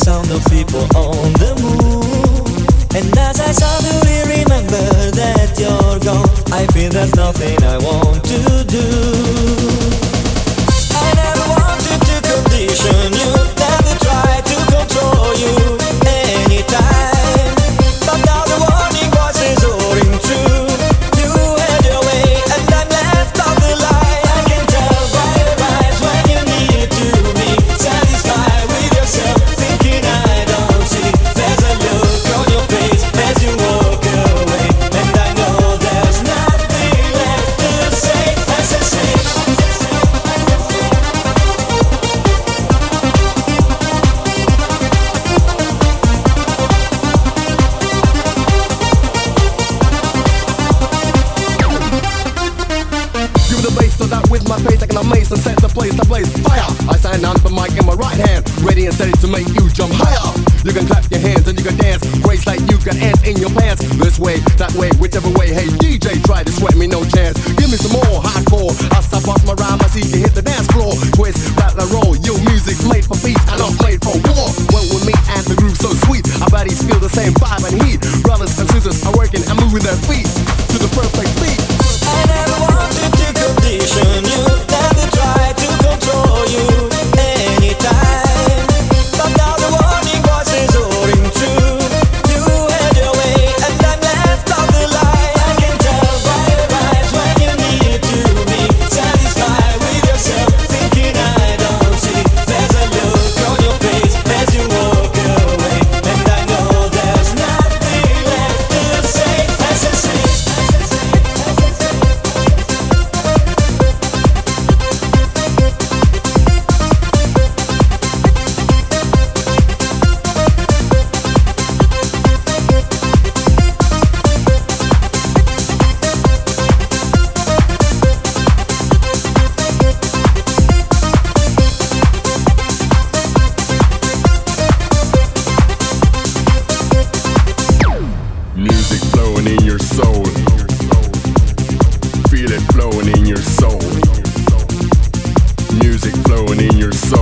sound of people on the move. And as I suddenly remember that you're gone, I feel there's nothing I want to do. I never wanted to condition and set the place to blaze fire. I stand on the mic in my right hand, ready and steady to make you jump higher. You can clap your hands and you can dance, grace like you got ants in your pants. This way, that way, whichever way. Hey DJ, try to sweat me, no chance. Give me some more hardcore. I stop off my rhyme, I see you hit the dance floor. Twist, rattle, and roll. Your music's made for peace and not made for war. When with me and the groove's so sweet, our bodies feel the same vibe flowing in your soul. Music flowing in your soul.